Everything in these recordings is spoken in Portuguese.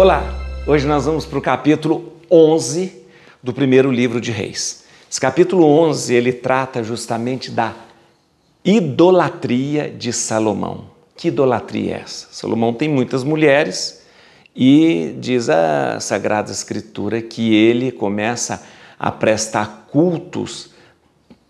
Olá, hoje nós vamos para o capítulo 11 do primeiro livro de Reis. Esse capítulo 11 ele trata justamente da idolatria de Salomão. Que idolatria é essa? Salomão tem muitas mulheres e diz a Sagrada Escritura que ele começa a prestar cultos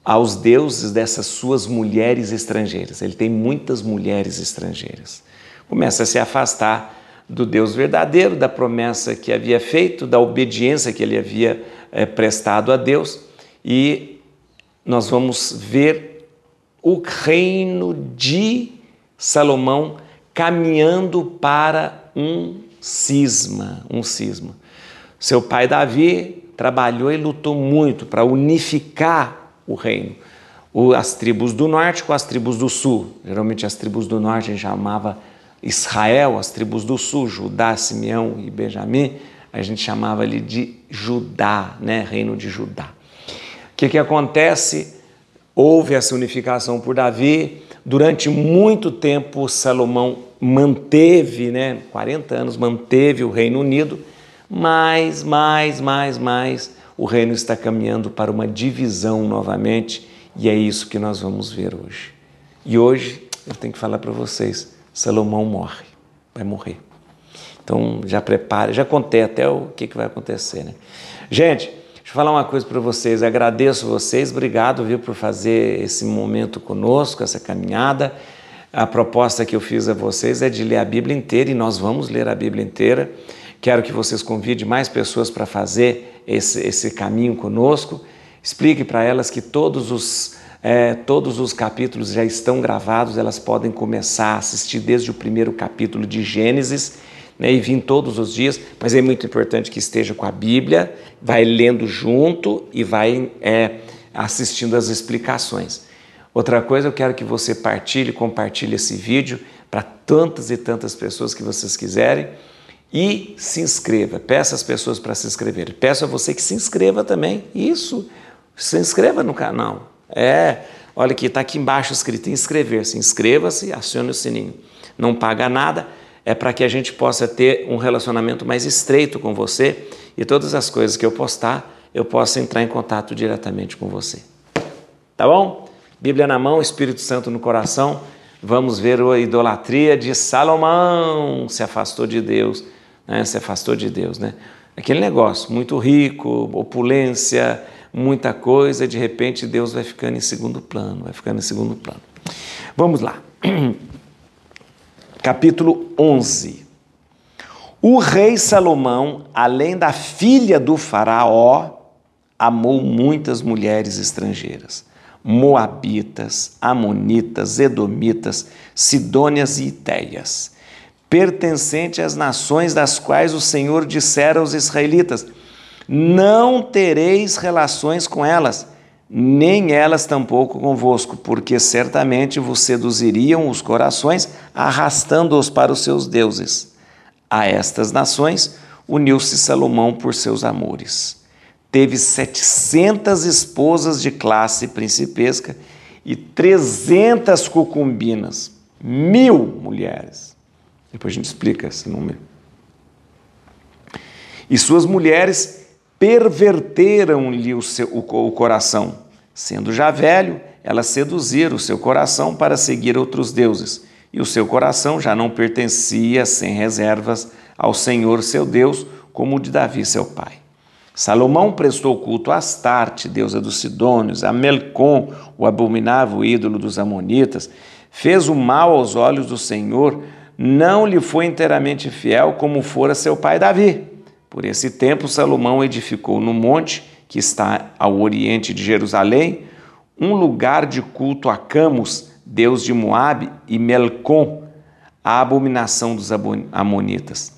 aos deuses dessas suas mulheres estrangeiras. Ele tem muitas mulheres estrangeiras. Começa a se afastar do Deus verdadeiro, da promessa que havia feito, da obediência que ele havia é, prestado a Deus, e nós vamos ver o reino de Salomão caminhando para um cisma, um cisma. Seu pai Davi trabalhou e lutou muito para unificar o reino. As tribos do norte com as tribos do sul. Geralmente as tribos do norte a gente chamava Israel, as tribos do sul, Judá, Simeão e Benjamim, a gente chamava ali de Judá, né? reino de Judá. O que, que acontece? Houve essa unificação por Davi. Durante muito tempo, Salomão manteve, né? 40 anos, manteve o Reino Unido, mas, mais, mais, mais, o reino está caminhando para uma divisão novamente e é isso que nós vamos ver hoje. E hoje eu tenho que falar para vocês Salomão morre, vai morrer. Então já prepare, já contei até o que, que vai acontecer. Né? Gente, deixa eu falar uma coisa para vocês. Agradeço vocês, obrigado viu, por fazer esse momento conosco, essa caminhada. A proposta que eu fiz a vocês é de ler a Bíblia inteira e nós vamos ler a Bíblia inteira. Quero que vocês convidem mais pessoas para fazer esse, esse caminho conosco. Explique para elas que todos os é, todos os capítulos já estão gravados, elas podem começar a assistir desde o primeiro capítulo de Gênesis né, e vir todos os dias, mas é muito importante que esteja com a Bíblia, vai lendo junto e vai é, assistindo as explicações. Outra coisa, eu quero que você partilhe, compartilhe esse vídeo para tantas e tantas pessoas que vocês quiserem e se inscreva. Peça as pessoas para se inscreverem. Peço a você que se inscreva também. Isso, se inscreva no canal. É, olha aqui, está aqui embaixo escrito inscrever-se. Inscreva-se, acione o sininho. Não paga nada, é para que a gente possa ter um relacionamento mais estreito com você e todas as coisas que eu postar, eu possa entrar em contato diretamente com você. Tá bom? Bíblia na mão, Espírito Santo no coração. Vamos ver a idolatria de Salomão. Se afastou de Deus, né? Se afastou de Deus, né? Aquele negócio, muito rico, opulência, muita coisa, de repente Deus vai ficando em segundo plano, vai ficando em segundo plano. Vamos lá. Capítulo 11. O rei Salomão, além da filha do faraó, amou muitas mulheres estrangeiras, moabitas, amonitas, edomitas, sidônias e itéias, pertencentes às nações das quais o Senhor dissera aos israelitas: não tereis relações com elas, nem elas tampouco convosco, porque certamente vos seduziriam os corações, arrastando-os para os seus deuses. A estas nações uniu-se Salomão por seus amores. Teve setecentas esposas de classe principesca e trezentas cucumbinas, mil mulheres. Depois a gente explica esse número. E suas mulheres perverteram-lhe o, o, o coração. Sendo já velho, elas seduziram o seu coração para seguir outros deuses, e o seu coração já não pertencia sem reservas ao Senhor seu Deus, como o de Davi seu pai. Salomão prestou culto a Astarte, deusa dos Sidônios, a Melcom, o abominável ídolo dos Amonitas, fez o mal aos olhos do Senhor, não lhe foi inteiramente fiel como fora seu pai Davi. Por esse tempo, Salomão edificou no monte, que está ao oriente de Jerusalém, um lugar de culto a Camus, deus de Moabe, e Melcom, a abominação dos amonitas.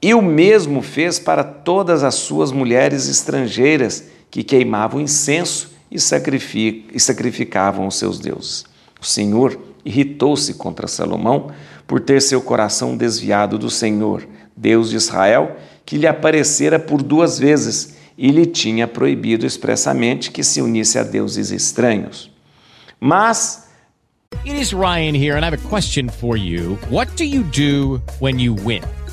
E o mesmo fez para todas as suas mulheres estrangeiras que queimavam incenso e, sacrificavam os seus deuses. O Senhor irritou-se contra Salomão por ter seu coração desviado do Senhor, Deus de Israel, que lhe aparecera por duas vezes e lhe tinha proibido expressamente que se unisse a deuses estranhos. Mas It is Ryan here and I have a question for you. What do you do when you win?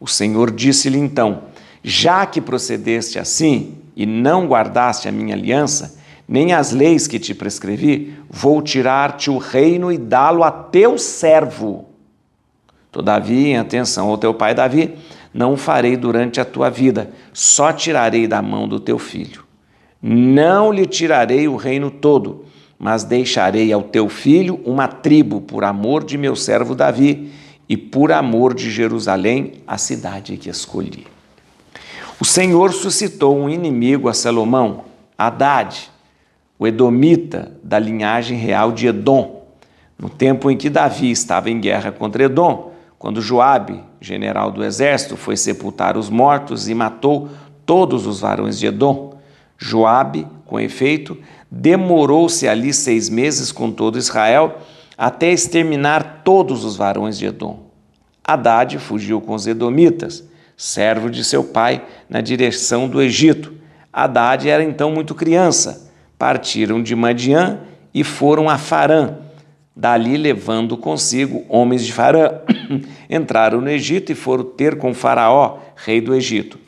O Senhor disse-lhe então: Já que procedeste assim e não guardaste a minha aliança, nem as leis que te prescrevi, vou tirar-te o reino e dá-lo a teu servo. Todavia, em atenção ao teu pai Davi, não o farei durante a tua vida, só tirarei da mão do teu filho. Não lhe tirarei o reino todo, mas deixarei ao teu filho uma tribo por amor de meu servo Davi e por amor de Jerusalém, a cidade que escolhi. O Senhor suscitou um inimigo a Salomão, Haddad, o edomita da linhagem real de Edom, no tempo em que Davi estava em guerra contra Edom, quando Joabe, general do exército, foi sepultar os mortos e matou todos os varões de Edom. Joabe, com efeito, demorou-se ali seis meses com todo Israel até exterminar todos os varões de Edom. Haddad fugiu com os edomitas, servo de seu pai, na direção do Egito. Haddad era então muito criança. Partiram de Madiã e foram a Farã. Dali, levando consigo homens de Farã, entraram no Egito e foram ter com Faraó, rei do Egito.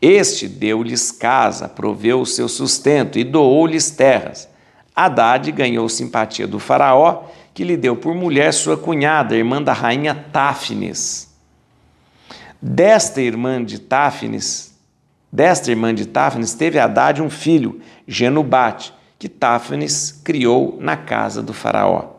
Este deu-lhes casa, proveu o seu sustento e doou-lhes terras. Haddad ganhou simpatia do Faraó que lhe deu por mulher sua cunhada, irmã da rainha Táfnis. Desta irmã de Táfnis, desta irmã de Táfnis, teve Haddad um filho, Genubate, que Táfnis criou na casa do faraó.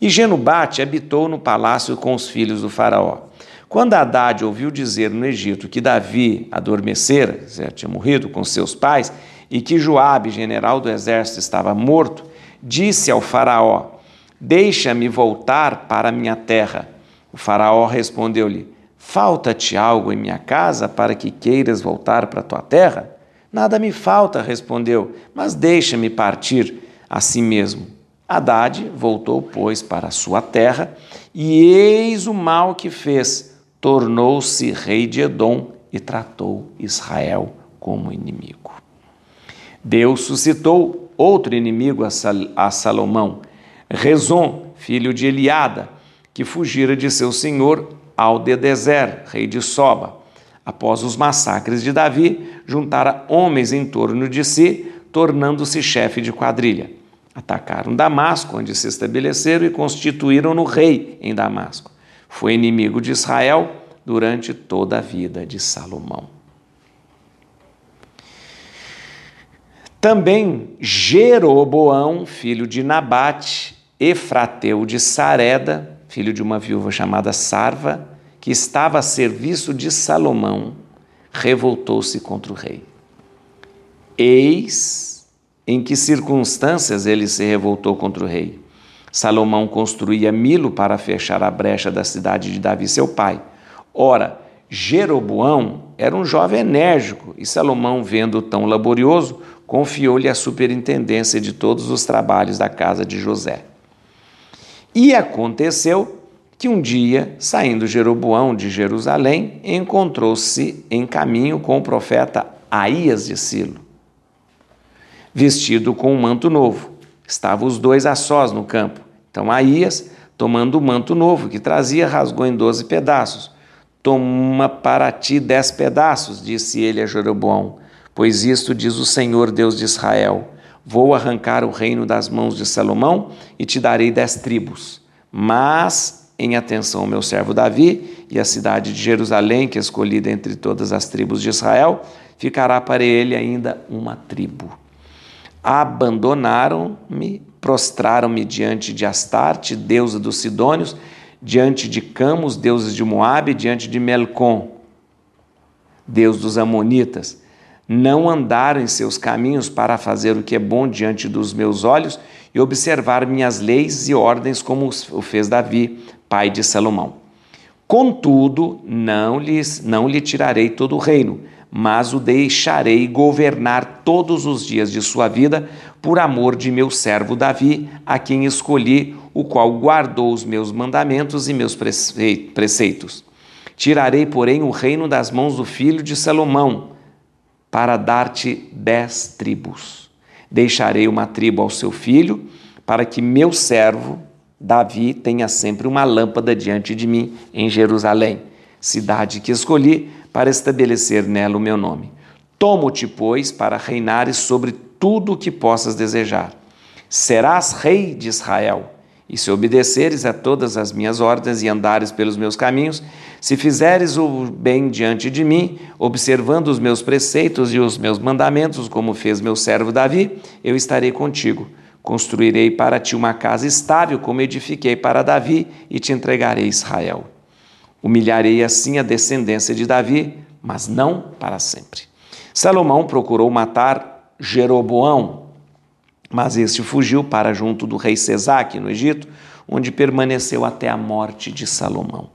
E Genubate habitou no palácio com os filhos do faraó. Quando Haddad ouviu dizer no Egito que Davi adormecera, tinha morrido com seus pais, e que Joabe, general do exército, estava morto, disse ao faraó: Deixa-me voltar para minha terra. O Faraó respondeu-lhe: Falta-te algo em minha casa para que queiras voltar para tua terra? Nada me falta, respondeu, mas deixa-me partir a si mesmo. Haddad voltou, pois, para sua terra, e eis o mal que fez: tornou-se rei de Edom e tratou Israel como inimigo. Deus suscitou outro inimigo a Salomão, Rezon, filho de Eliada, que fugira de seu senhor Aldedezer, rei de Soba. Após os massacres de Davi, juntara homens em torno de si, tornando-se chefe de quadrilha. Atacaram Damasco, onde se estabeleceram e constituíram-no rei em Damasco. Foi inimigo de Israel durante toda a vida de Salomão. Também Jeroboão, filho de Nabate, Efrateu de Sareda, filho de uma viúva chamada Sarva, que estava a serviço de Salomão, revoltou-se contra o rei. Eis em que circunstâncias ele se revoltou contra o rei. Salomão construía Milo para fechar a brecha da cidade de Davi, seu pai. Ora, Jeroboão era um jovem enérgico e Salomão, vendo tão laborioso, confiou-lhe a superintendência de todos os trabalhos da casa de José. E aconteceu que um dia, saindo Jeroboão de Jerusalém, encontrou-se em caminho com o profeta Aías de Silo, vestido com um manto novo. Estavam os dois a sós no campo. Então Aías, tomando o manto novo que trazia, rasgou em doze pedaços. Toma para ti dez pedaços, disse ele a Jeroboão, pois isto diz o Senhor Deus de Israel Vou arrancar o reino das mãos de Salomão e te darei dez tribos. Mas, em atenção ao meu servo Davi e a cidade de Jerusalém, que é escolhida entre todas as tribos de Israel, ficará para ele ainda uma tribo. Abandonaram-me, prostraram-me diante de Astarte, deusa dos Sidônios, diante de Camus, deuses de Moabe, diante de Melcom, deus dos Amonitas não andaram em seus caminhos para fazer o que é bom diante dos meus olhos e observar minhas leis e ordens, como o fez Davi, pai de Salomão. Contudo, não, lhes, não lhe tirarei todo o reino, mas o deixarei governar todos os dias de sua vida, por amor de meu servo Davi, a quem escolhi, o qual guardou os meus mandamentos e meus preceitos. Tirarei, porém, o reino das mãos do filho de Salomão para dar-te dez tribos. Deixarei uma tribo ao seu filho, para que meu servo Davi tenha sempre uma lâmpada diante de mim em Jerusalém, cidade que escolhi para estabelecer nela o meu nome. Tomo-te, pois, para reinares sobre tudo o que possas desejar. Serás rei de Israel e se obedeceres a todas as minhas ordens e andares pelos meus caminhos, se fizeres o bem diante de mim, observando os meus preceitos e os meus mandamentos, como fez meu servo Davi, eu estarei contigo. Construirei para ti uma casa estável, como edifiquei para Davi, e te entregarei Israel. Humilharei assim a descendência de Davi, mas não para sempre. Salomão procurou matar Jeroboão, mas este fugiu para junto do rei Sesaque, no Egito, onde permaneceu até a morte de Salomão.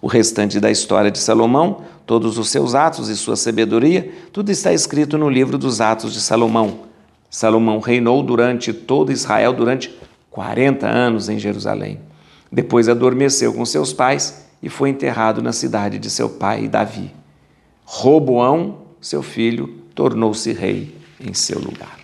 O restante da história de Salomão, todos os seus atos e sua sabedoria, tudo está escrito no livro dos Atos de Salomão. Salomão reinou durante todo Israel durante 40 anos em Jerusalém. Depois adormeceu com seus pais e foi enterrado na cidade de seu pai Davi. Roboão, seu filho, tornou-se rei em seu lugar.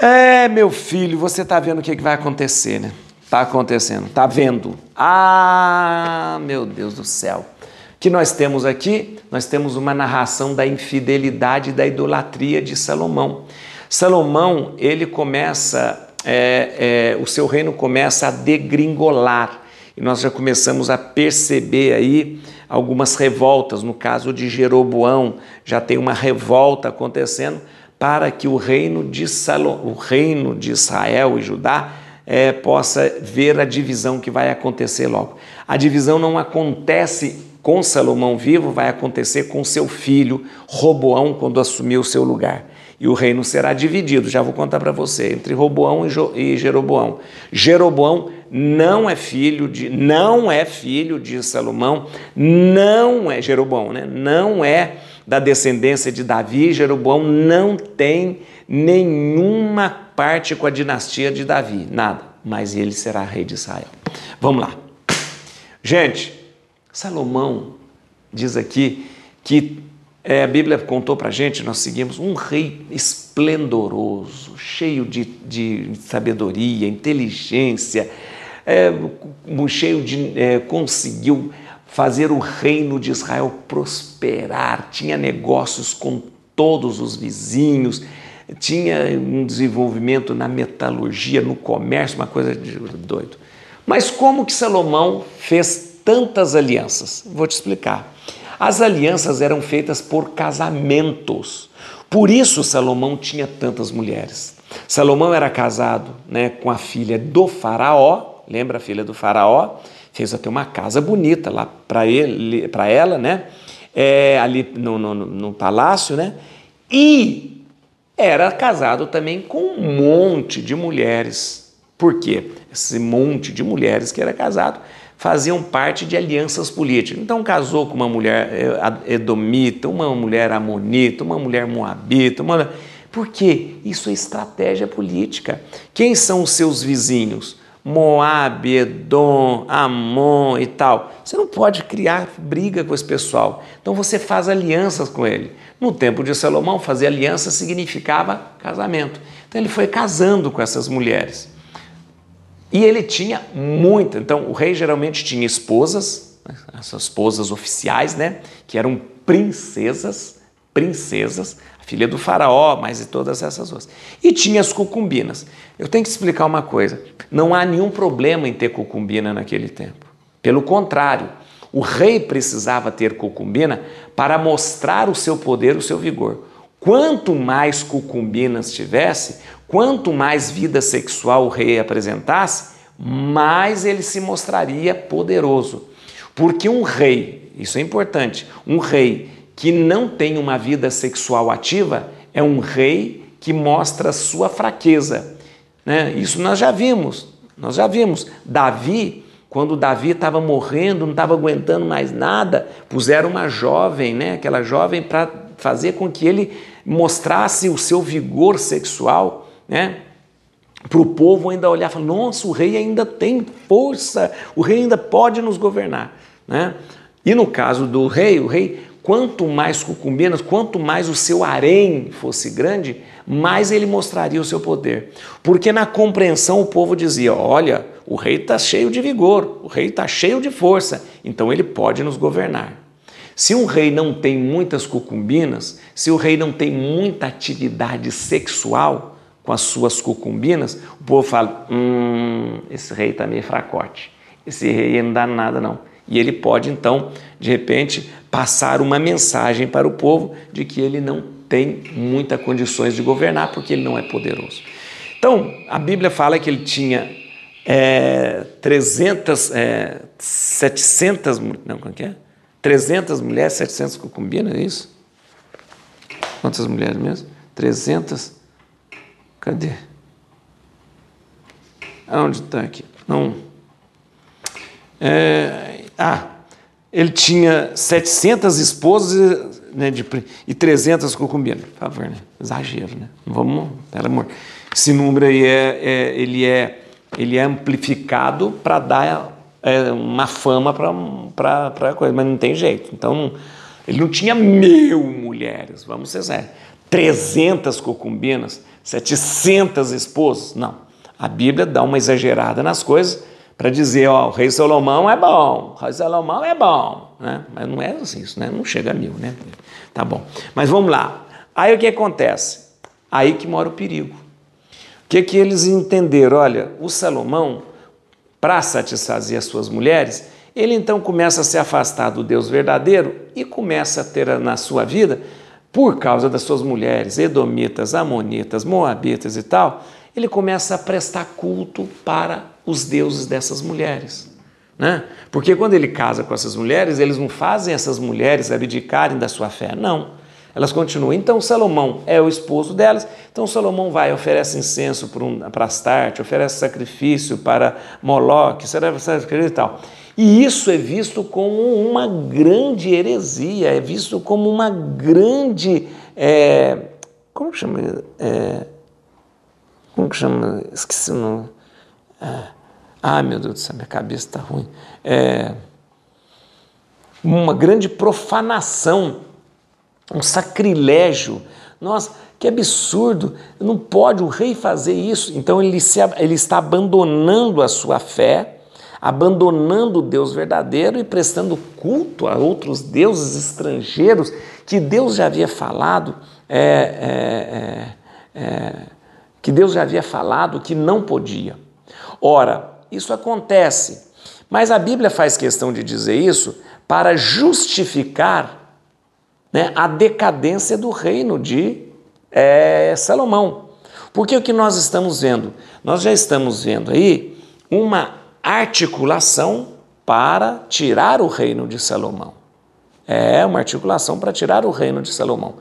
É, meu filho, você está vendo o que, que vai acontecer, né? Está acontecendo, está vendo. Ah, meu Deus do céu. O que nós temos aqui? Nós temos uma narração da infidelidade e da idolatria de Salomão. Salomão, ele começa, é, é, o seu reino começa a degringolar. E nós já começamos a perceber aí algumas revoltas. No caso de Jeroboão, já tem uma revolta acontecendo para que o reino de, Salom, o reino de Israel e Judá é, possa ver a divisão que vai acontecer logo. A divisão não acontece com Salomão vivo, vai acontecer com seu filho Roboão quando assumir o seu lugar. E o reino será dividido, já vou contar para você, entre Roboão e Jeroboão. Jeroboão não é filho de não é filho de Salomão, não é Jeroboão, né? Não é da descendência de Davi, Jeroboão não tem nenhuma parte com a dinastia de Davi, nada, mas ele será rei de Israel. Vamos lá. Gente, Salomão diz aqui que é, a Bíblia contou para gente, nós seguimos um rei esplendoroso, cheio de, de sabedoria, inteligência, é, cheio de. É, conseguiu fazer o reino de Israel prosperar, tinha negócios com todos os vizinhos, tinha um desenvolvimento na metalurgia, no comércio, uma coisa de doido. Mas como que Salomão fez tantas alianças? Vou te explicar. As alianças eram feitas por casamentos. Por isso Salomão tinha tantas mulheres. Salomão era casado né, com a filha do faraó, lembra a filha do faraó? Fez até uma casa bonita lá para ele, para ela, né? É, ali no, no, no palácio, né? E era casado também com um monte de mulheres. Por quê? Esse monte de mulheres que era casado faziam parte de alianças políticas. Então casou com uma mulher é, edomita, uma mulher amonita, uma mulher moabita, uma... Por quê? Isso é estratégia política. Quem são os seus vizinhos? Moab, Edom, Amon e tal. Você não pode criar briga com esse pessoal. Então você faz alianças com ele. No tempo de Salomão, fazer aliança significava casamento. Então ele foi casando com essas mulheres. E ele tinha muita. Então o rei geralmente tinha esposas, essas esposas oficiais, né? Que eram princesas, princesas, a filha do faraó, mas e todas essas outras. E tinha as cucumbinas. Eu tenho que explicar uma coisa: não há nenhum problema em ter cucumbina naquele tempo. Pelo contrário, o rei precisava ter cucumbina para mostrar o seu poder, o seu vigor. Quanto mais cucumbinas tivesse, quanto mais vida sexual o rei apresentasse, mais ele se mostraria poderoso. Porque um rei, isso é importante, um rei que não tem uma vida sexual ativa é um rei que mostra sua fraqueza. Né? Isso nós já vimos, nós já vimos. Davi, quando Davi estava morrendo, não estava aguentando mais nada, puseram uma jovem, né? aquela jovem para fazer com que ele mostrasse o seu vigor sexual, né? para o povo ainda olhar e falar: nossa, o rei ainda tem força, o rei ainda pode nos governar. Né? E no caso do rei, o rei, quanto mais cucumbinas, quanto mais o seu harém fosse grande, mais ele mostraria o seu poder. Porque na compreensão o povo dizia: olha, o rei está cheio de vigor, o rei está cheio de força, então ele pode nos governar. Se um rei não tem muitas cucumbinas, se o rei não tem muita atividade sexual, com as suas cucumbinas, o povo fala: hum, esse rei está meio fracote, esse rei não dá nada não. E ele pode então, de repente, passar uma mensagem para o povo de que ele não tem muitas condições de governar porque ele não é poderoso. Então, a Bíblia fala que ele tinha é, 300, é, 700, não, como é que é? 300 mulheres, 700 concubinas, é isso? Quantas mulheres mesmo? 300 Cadê? Aonde está aqui? Não. É, ah, ele tinha 700 esposas né, de, e 300 concubinas. Por favor, né? Exagero, né? Vamos, pelo amor. Esse número aí é, é ele é, ele é amplificado para dar é, uma fama para a coisa, mas não tem jeito. Então, ele não tinha mil mulheres, vamos ser sérios. 300 concubinas 700 esposas. Não. A Bíblia dá uma exagerada nas coisas para dizer, ó, o rei Salomão é bom, o rei Salomão é bom, né? Mas não é assim, isso né? não chega a mil, né? Tá bom. Mas vamos lá. Aí o que acontece? Aí que mora o perigo. O que que eles entenderam? Olha, o Salomão, para satisfazer as suas mulheres, ele então começa a se afastar do Deus verdadeiro e começa a ter na sua vida por causa das suas mulheres, edomitas, amonitas, moabitas e tal, ele começa a prestar culto para os deuses dessas mulheres. Né? Porque quando ele casa com essas mulheres, eles não fazem essas mulheres abdicarem da sua fé, não. Elas continuam. Então Salomão é o esposo delas, então Salomão vai, oferece incenso para, um, para Astarte, oferece sacrifício para Moloque, e tal. E isso é visto como uma grande heresia, é visto como uma grande. É, como chama? É, como que chama? Esqueci o nome. É, ah, meu Deus do céu, minha cabeça está ruim. É, uma grande profanação, um sacrilégio. Nossa, que absurdo! Não pode o rei fazer isso. Então ele, se, ele está abandonando a sua fé abandonando o Deus verdadeiro e prestando culto a outros deuses estrangeiros que Deus já havia falado, é, é, é, é, que Deus já havia falado que não podia. Ora, isso acontece, mas a Bíblia faz questão de dizer isso para justificar né, a decadência do reino de é, Salomão. Porque o que nós estamos vendo? Nós já estamos vendo aí uma articulação para tirar o reino de Salomão. É uma articulação para tirar o reino de Salomão.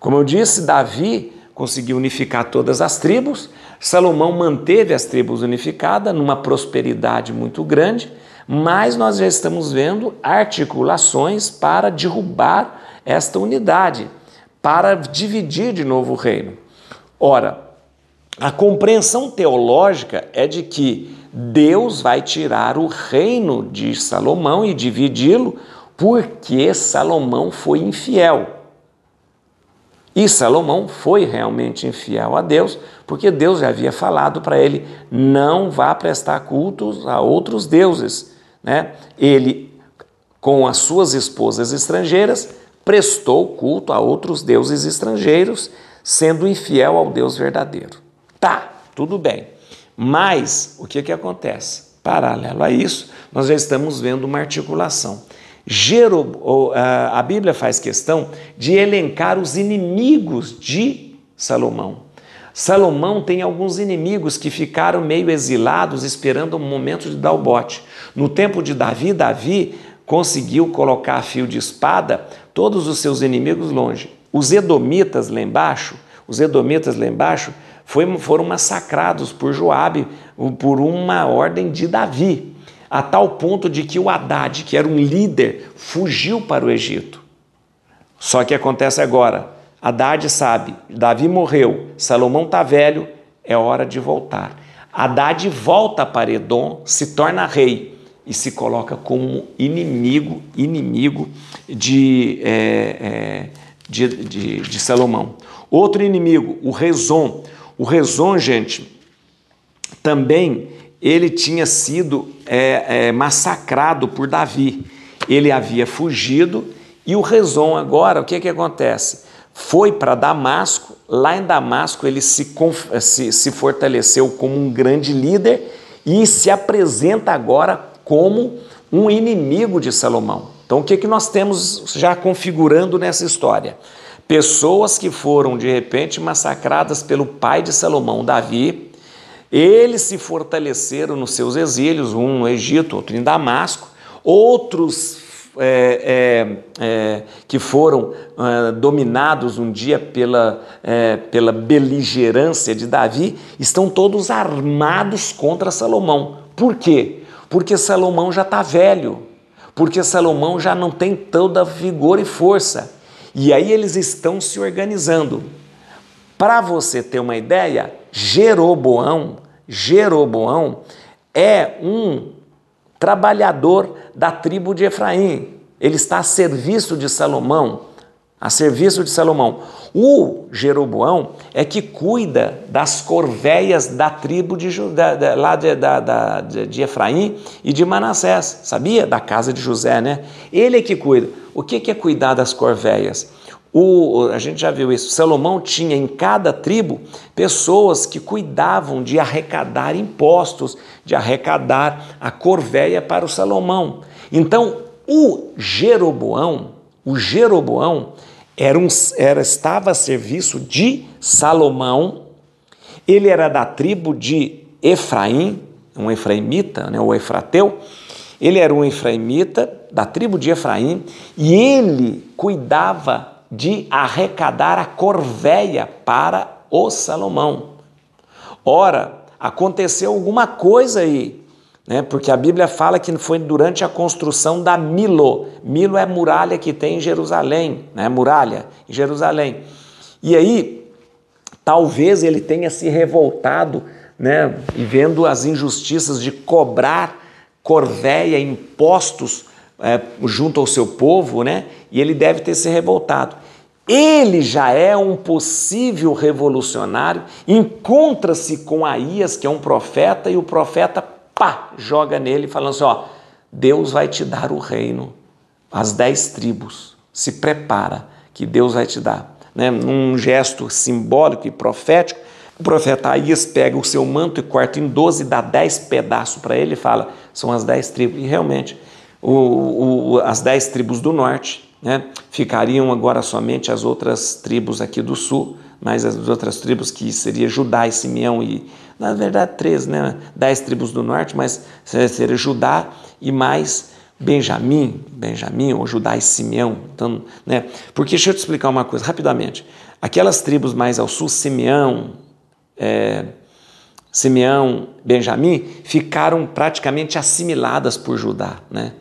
Como eu disse, Davi conseguiu unificar todas as tribos, Salomão manteve as tribos unificadas numa prosperidade muito grande, mas nós já estamos vendo articulações para derrubar esta unidade, para dividir de novo o reino. Ora, a compreensão teológica é de que Deus vai tirar o reino de Salomão e dividi-lo porque Salomão foi infiel. E Salomão foi realmente infiel a Deus, porque Deus já havia falado para ele: não vá prestar cultos a outros deuses. Né? Ele, com as suas esposas estrangeiras, prestou culto a outros deuses estrangeiros, sendo infiel ao Deus verdadeiro. Tá, tudo bem. Mas o que, que acontece? Paralelo a isso, nós já estamos vendo uma articulação. A Bíblia faz questão de elencar os inimigos de Salomão. Salomão tem alguns inimigos que ficaram meio exilados, esperando o momento de dar o bote. No tempo de Davi, Davi conseguiu colocar a fio de espada todos os seus inimigos longe. Os edomitas lá embaixo, os edomitas lá embaixo foram massacrados por Joabe por uma ordem de Davi, a tal ponto de que o Haddad, que era um líder, fugiu para o Egito. Só que acontece agora, Haddad sabe, Davi morreu, Salomão está velho, é hora de voltar. Haddad volta para Edom, se torna rei e se coloca como inimigo, inimigo de, é, é, de, de, de Salomão. Outro inimigo, o Rezon. O Rezon, gente, também ele tinha sido é, é, massacrado por Davi. Ele havia fugido e o Rezon agora, o que, que acontece? Foi para Damasco, lá em Damasco ele se, se, se fortaleceu como um grande líder e se apresenta agora como um inimigo de Salomão. Então, o que, que nós temos já configurando nessa história? pessoas que foram de repente massacradas pelo pai de Salomão, Davi. Eles se fortaleceram nos seus exílios, um no Egito, outro em Damasco, outros é, é, é, que foram é, dominados um dia pela, é, pela beligerância de Davi, estão todos armados contra Salomão. Por quê? Porque Salomão já está velho, porque Salomão já não tem toda vigor e força. E aí eles estão se organizando. Para você ter uma ideia, Jeroboão, Jeroboão é um trabalhador da tribo de Efraim. Ele está a serviço de Salomão, a serviço de Salomão. O Jeroboão é que cuida das corveias da tribo de, da, lá de, da, da, de Efraim e de Manassés, sabia? Da casa de José, né? Ele é que cuida. O que é cuidar das corveias? O, a gente já viu isso. Salomão tinha em cada tribo pessoas que cuidavam de arrecadar impostos, de arrecadar a corvéia para o Salomão. Então, o Jeroboão, o Jeroboão era, um, era estava a serviço de Salomão. Ele era da tribo de Efraim, um efraimita, né, o efrateu. Ele era um efraimita da tribo de Efraim e ele cuidava de arrecadar a corvéia para o Salomão. Ora, aconteceu alguma coisa aí, né? porque a Bíblia fala que foi durante a construção da Milo. Milo é muralha que tem em Jerusalém, né? muralha em Jerusalém. E aí, talvez ele tenha se revoltado né? e vendo as injustiças de cobrar corvéia, impostos é, junto ao seu povo, né? E ele deve ter se revoltado. Ele já é um possível revolucionário, encontra-se com Aías, que é um profeta, e o profeta, pá, joga nele, falando assim: ó, Deus vai te dar o reino, as dez tribos, se prepara, que Deus vai te dar. Né? Num gesto simbólico e profético, o profeta Aías pega o seu manto e corta em doze, dá dez pedaços para ele e fala: são as dez tribos. E realmente, o, o, as dez tribos do norte, né? ficariam agora somente as outras tribos aqui do sul, mas as outras tribos que seria Judá e Simeão e na verdade três, né? Dez tribos do norte, mas seria Judá e mais Benjamim, Benjamim ou Judá e Simeão, então, né? Porque deixa eu te explicar uma coisa rapidamente. Aquelas tribos mais ao sul, Simeão, é, Simeão, Benjamim, ficaram praticamente assimiladas por Judá, né?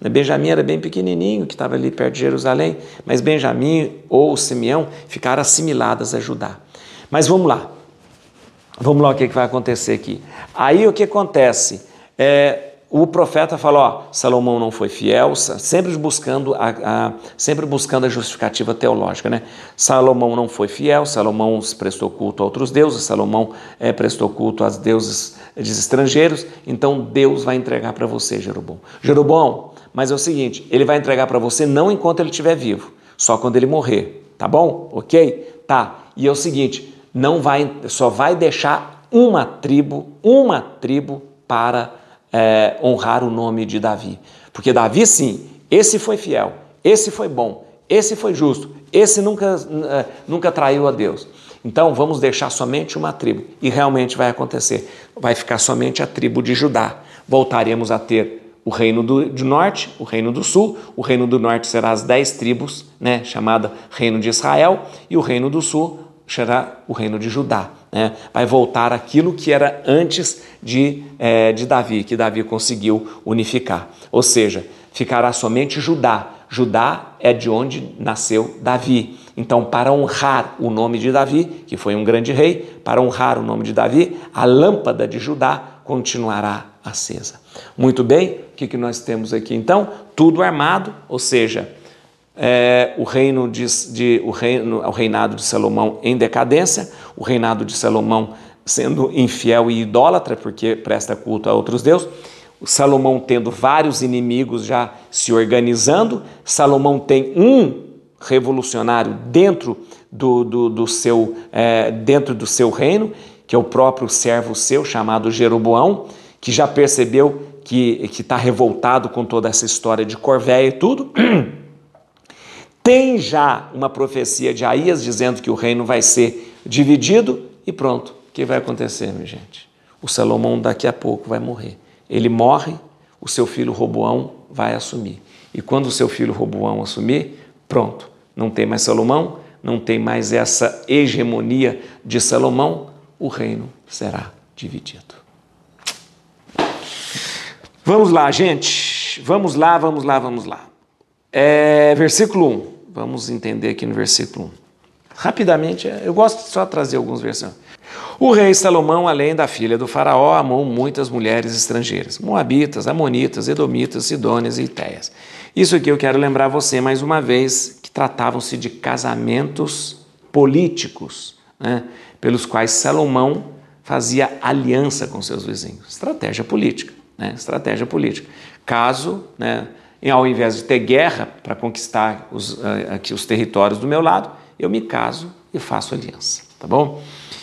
Né, Benjamim era bem pequenininho, que estava ali perto de Jerusalém, mas Benjamim ou Simeão ficaram assimiladas a Judá. Mas vamos lá. Vamos lá o que, que vai acontecer aqui. Aí o que acontece? É, o profeta falou, ó, Salomão não foi fiel, sempre buscando a, a, sempre buscando a justificativa teológica, né? Salomão não foi fiel, Salomão prestou culto a outros deuses, Salomão é, prestou culto aos deuses de estrangeiros, então Deus vai entregar para você, Jeroboão. Jeroboão, mas é o seguinte, ele vai entregar para você não enquanto ele estiver vivo, só quando ele morrer, tá bom? Ok? Tá. E é o seguinte, não vai, só vai deixar uma tribo, uma tribo para é, honrar o nome de Davi. Porque Davi, sim, esse foi fiel, esse foi bom, esse foi justo, esse nunca, é, nunca traiu a Deus. Então vamos deixar somente uma tribo. E realmente vai acontecer. Vai ficar somente a tribo de Judá. Voltaremos a ter o reino do, do, norte, o reino do sul. O reino do norte será as dez tribos, né, chamada reino de Israel, e o reino do sul será o reino de Judá. Né? Vai voltar aquilo que era antes de, é, de Davi, que Davi conseguiu unificar. Ou seja, ficará somente Judá. Judá é de onde nasceu Davi. Então, para honrar o nome de Davi, que foi um grande rei, para honrar o nome de Davi, a lâmpada de Judá continuará acesa. Muito bem, o que, que nós temos aqui então? Tudo armado, ou seja, é, o reino de, de, o, reino, o reinado de Salomão em decadência, o reinado de Salomão sendo infiel e idólatra, porque presta culto a outros deuses. Salomão tendo vários inimigos já se organizando, Salomão tem um revolucionário dentro do, do, do seu, é, dentro do seu reino, que é o próprio servo seu, chamado Jeroboão, que já percebeu que está revoltado com toda essa história de Corvéia e tudo. Tem já uma profecia de Aías dizendo que o reino vai ser dividido e pronto. O que vai acontecer, minha gente? O Salomão daqui a pouco vai morrer. Ele morre, o seu filho Roboão vai assumir. E quando o seu filho Roboão assumir, pronto, não tem mais Salomão, não tem mais essa hegemonia de Salomão, o reino será dividido. Vamos lá, gente. Vamos lá, vamos lá, vamos lá. É, versículo 1. Vamos entender aqui no versículo 1. Rapidamente, eu gosto de só trazer alguns versículos. O rei Salomão, além da filha do faraó, amou muitas mulheres estrangeiras, moabitas, amonitas, edomitas, sidônias e iteias. Isso aqui eu quero lembrar você mais uma vez que tratavam-se de casamentos políticos, né, pelos quais Salomão fazia aliança com seus vizinhos. Estratégia política, né, estratégia política. Caso, né, ao invés de ter guerra para conquistar os, eh, aqui os territórios do meu lado, eu me caso e faço aliança, tá bom?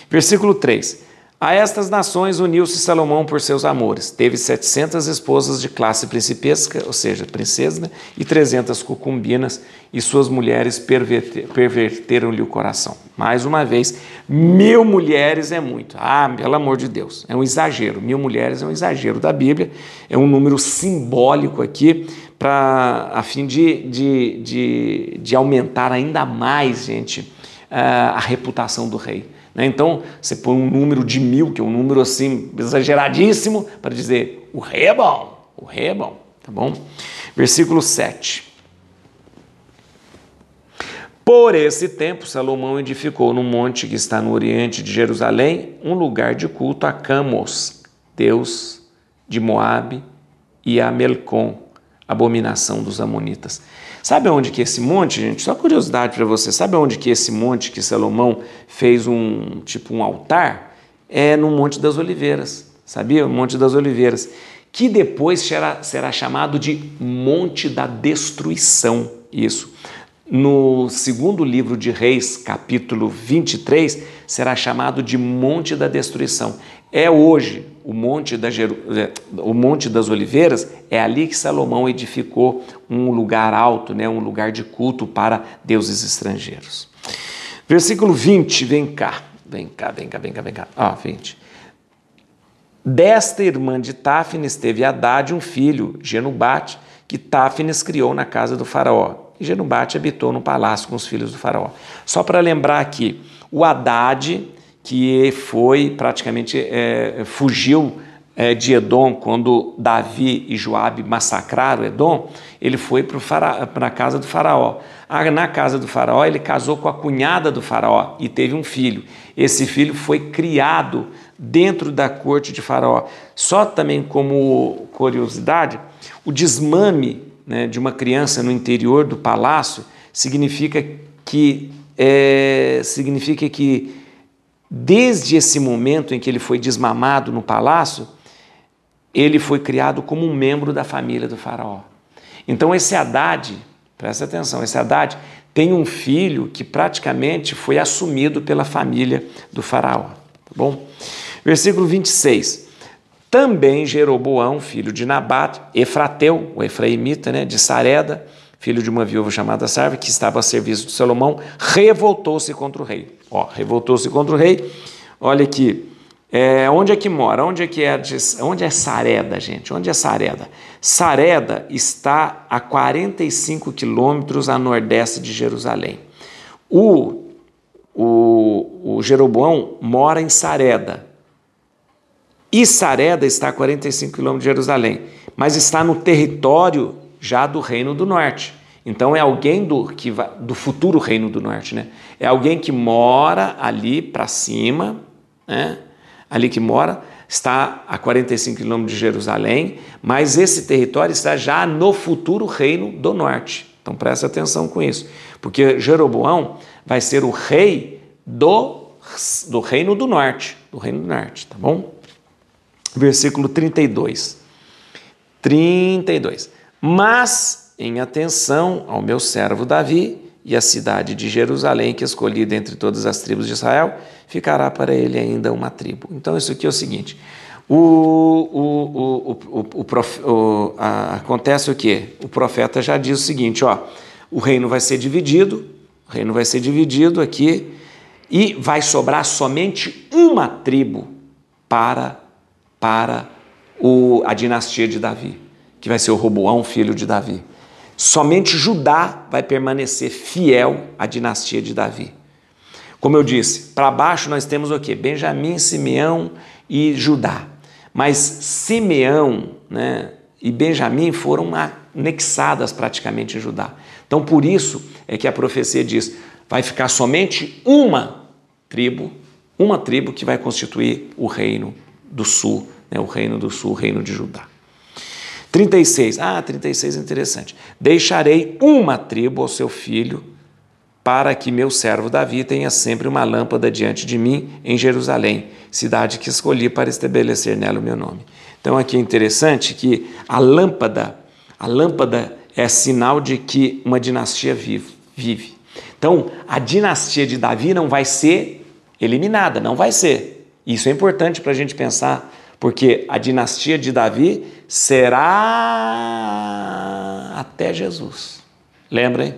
Versículo 3. A estas nações uniu-se Salomão por seus amores. Teve 700 esposas de classe principesca, ou seja, princesa, né? e 300 concumbinas, e suas mulheres perverteram-lhe o coração. Mais uma vez, mil mulheres é muito. Ah, pelo amor de Deus, é um exagero. Mil mulheres é um exagero da Bíblia, é um número simbólico aqui, pra, a fim de, de, de, de aumentar ainda mais, gente, a reputação do rei. Né? Então, você põe um número de mil, que é um número assim exageradíssimo, para dizer: o rei é bom, o rei é bom, tá bom? Versículo 7. Por esse tempo, Salomão edificou no monte que está no oriente de Jerusalém um lugar de culto a Camos, deus de Moabe, e a Melcom, abominação dos amonitas. Sabe onde que esse monte, gente? Só curiosidade para você. Sabe onde que esse monte que Salomão fez um tipo um altar? É no Monte das Oliveiras. Sabia? O Monte das Oliveiras, que depois será, será chamado de Monte da Destruição. Isso. No segundo livro de Reis, capítulo 23, será chamado de Monte da Destruição. É hoje o Monte, da Jeru... É, o Monte das Oliveiras, é ali que Salomão edificou um lugar alto, né, um lugar de culto para deuses estrangeiros. Versículo 20, vem cá, vem cá, vem cá, vem cá, vem cá. Ó, 20. Desta irmã de Táfnis teve Haddad um filho, Genubate, que Táfnis criou na casa do faraó. E Genubate habitou no palácio com os filhos do faraó. Só para lembrar aqui, o Haddad que foi praticamente é, fugiu é, de Edom quando Davi e Joabe massacraram Edom, ele foi para a casa do faraó. Na casa do faraó ele casou com a cunhada do faraó e teve um filho. Esse filho foi criado dentro da corte de faraó. Só também como curiosidade, o desmame né, de uma criança no interior do palácio significa que é, significa que Desde esse momento em que ele foi desmamado no palácio, ele foi criado como um membro da família do faraó. Então esse Haddad, presta atenção, esse Haddad tem um filho que praticamente foi assumido pela família do faraó. Tá bom? Versículo 26. Também Jeroboão, filho de Nabat, Efrateu, o efraimita, né, de Sareda, filho de uma viúva chamada Sarva, que estava a serviço de Salomão, revoltou-se contra o rei. Ó, revoltou-se contra o rei. Olha aqui, é, onde é que mora? Onde é que é? Onde é Sareda, gente? Onde é Sareda? Sareda está a 45 quilômetros a nordeste de Jerusalém. O, o, o Jeroboão mora em Sareda. E Sareda está a 45 quilômetros de Jerusalém, mas está no território já do Reino do Norte. Então é alguém do, que do futuro Reino do Norte, né? É alguém que mora ali para cima, né? ali que mora, está a 45 quilômetros de Jerusalém, mas esse território está já no futuro reino do norte. Então presta atenção com isso, porque Jeroboão vai ser o rei do, do reino do norte, do reino do norte, tá bom? Versículo 32. 32. Mas em atenção ao meu servo Davi, e a cidade de Jerusalém, que escolhi dentre todas as tribos de Israel, ficará para ele ainda uma tribo. Então, isso aqui é o seguinte: o, o, o, o a, acontece o que? O profeta já diz o seguinte: ó, o reino vai ser dividido, o reino vai ser dividido aqui, e vai sobrar somente uma tribo para, para o, a dinastia de Davi, que vai ser o Roboão, filho de Davi. Somente Judá vai permanecer fiel à dinastia de Davi. Como eu disse, para baixo nós temos o quê? Benjamim, Simeão e Judá. Mas Simeão né, e Benjamim foram anexadas praticamente em Judá. Então por isso é que a profecia diz: vai ficar somente uma tribo, uma tribo que vai constituir o reino do sul, né, o reino do sul, o reino de Judá. 36. Ah, 36 é interessante. Deixarei uma tribo ao seu filho, para que meu servo Davi tenha sempre uma lâmpada diante de mim em Jerusalém, cidade que escolhi para estabelecer nela o meu nome. Então aqui é interessante que a lâmpada, a lâmpada é sinal de que uma dinastia vive. vive. Então a dinastia de Davi não vai ser eliminada, não vai ser. Isso é importante para a gente pensar porque a dinastia de Davi será até Jesus. Lembrem?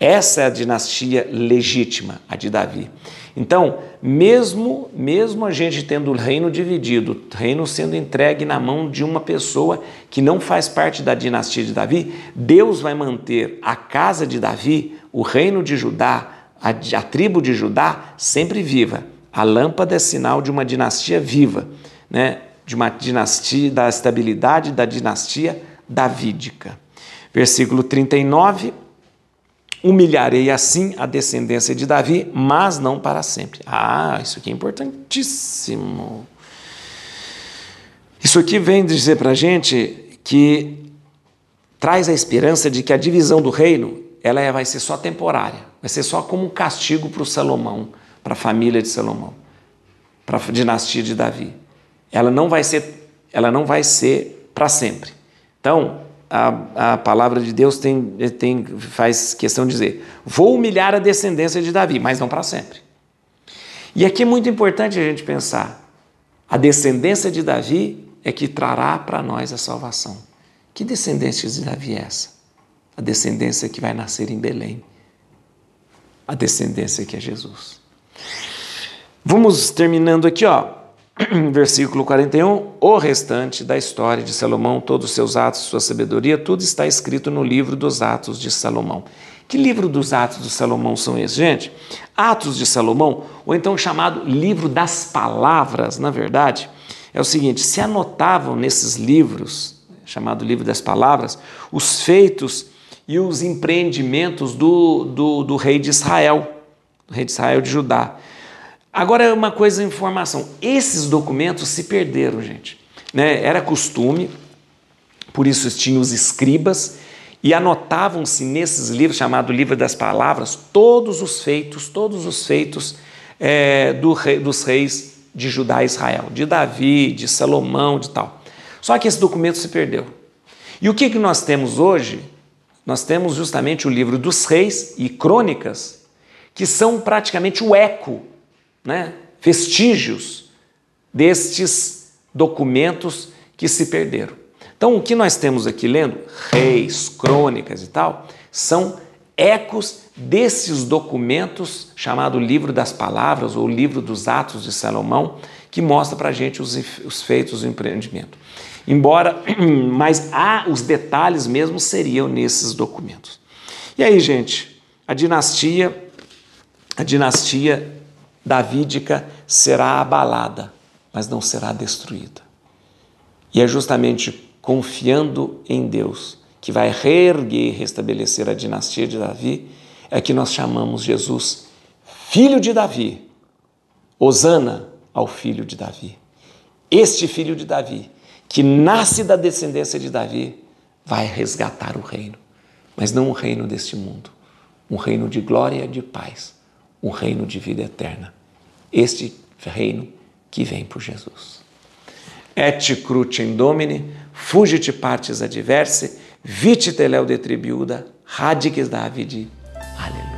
Essa é a dinastia legítima, a de Davi. Então, mesmo mesmo a gente tendo o reino dividido, o reino sendo entregue na mão de uma pessoa que não faz parte da dinastia de Davi, Deus vai manter a casa de Davi, o reino de Judá, a, a tribo de Judá sempre viva. A lâmpada é sinal de uma dinastia viva, né? de uma dinastia, da estabilidade da dinastia davídica. Versículo 39. Humilharei assim a descendência de Davi, mas não para sempre. Ah, isso aqui é importantíssimo. Isso aqui vem dizer para a gente que traz a esperança de que a divisão do reino ela é, vai ser só temporária, vai ser só como um castigo para o Salomão, para a família de Salomão, para a dinastia de Davi. Ela não vai ser, ela não vai ser para sempre. Então, a, a palavra de Deus tem, tem, faz questão de dizer: vou humilhar a descendência de Davi, mas não para sempre. E aqui é muito importante a gente pensar: a descendência de Davi é que trará para nós a salvação. Que descendência de Davi é essa? A descendência que vai nascer em Belém. A descendência que é Jesus. Vamos terminando aqui, ó. Versículo 41. O restante da história de Salomão, todos os seus atos, sua sabedoria, tudo está escrito no livro dos Atos de Salomão. Que livro dos Atos de Salomão são esses, gente? Atos de Salomão, ou então chamado livro das palavras, na verdade, é o seguinte: se anotavam nesses livros, chamado livro das palavras, os feitos e os empreendimentos do, do, do rei de Israel, rei de Israel de Judá. Agora, é uma coisa, informação: esses documentos se perderam, gente. Né? Era costume, por isso tinham os escribas, e anotavam-se nesses livros, chamado Livro das Palavras, todos os feitos, todos os feitos é, do rei, dos reis de Judá e Israel, de Davi, de Salomão, de tal. Só que esse documento se perdeu. E o que, que nós temos hoje? nós temos justamente o livro dos reis e crônicas, que são praticamente o eco, né? vestígios destes documentos que se perderam. Então, o que nós temos aqui lendo, reis, crônicas e tal, são ecos desses documentos, chamado Livro das Palavras ou Livro dos Atos de Salomão, que mostra para a gente os, os feitos do empreendimento. Embora, mas há os detalhes mesmo seriam nesses documentos. E aí, gente, a dinastia, a dinastia davídica será abalada, mas não será destruída. E é justamente confiando em Deus que vai reerguer e restabelecer a dinastia de Davi, é que nós chamamos Jesus filho de Davi. Osana ao filho de Davi. Este filho de Davi, que nasce da descendência de Davi, vai resgatar o reino, mas não o reino deste mundo, um reino de glória e de paz, um reino de vida eterna. Este reino que vem por Jesus. Et crucem domine, fugit partes adverse, vite teleu de tribiuda, radices Davide. Aleluia.